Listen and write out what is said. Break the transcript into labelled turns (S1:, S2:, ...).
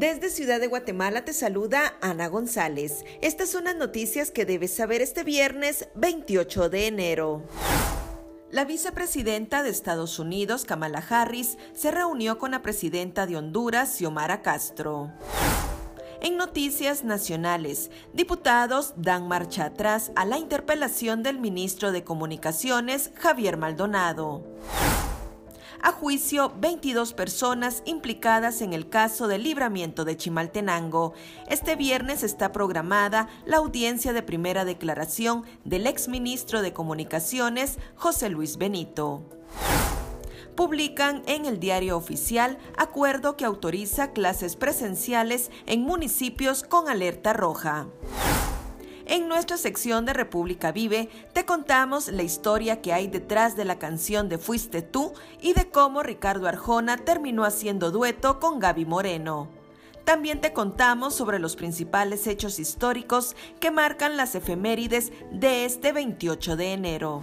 S1: Desde Ciudad de Guatemala te saluda Ana González. Estas son las noticias que debes saber este viernes 28 de enero. La vicepresidenta de Estados Unidos, Kamala Harris, se reunió con la presidenta de Honduras, Xiomara Castro. En noticias nacionales, diputados dan marcha atrás a la interpelación del ministro de Comunicaciones, Javier Maldonado a juicio 22 personas implicadas en el caso del libramiento de Chimaltenango. Este viernes está programada la audiencia de primera declaración del exministro de Comunicaciones, José Luis Benito publican en el diario oficial acuerdo que autoriza clases presenciales en municipios con alerta roja. En nuestra sección de República Vive te contamos la historia que hay detrás de la canción de Fuiste tú y de cómo Ricardo Arjona terminó haciendo dueto con Gaby Moreno. También te contamos sobre los principales hechos históricos que marcan las efemérides de este 28 de enero.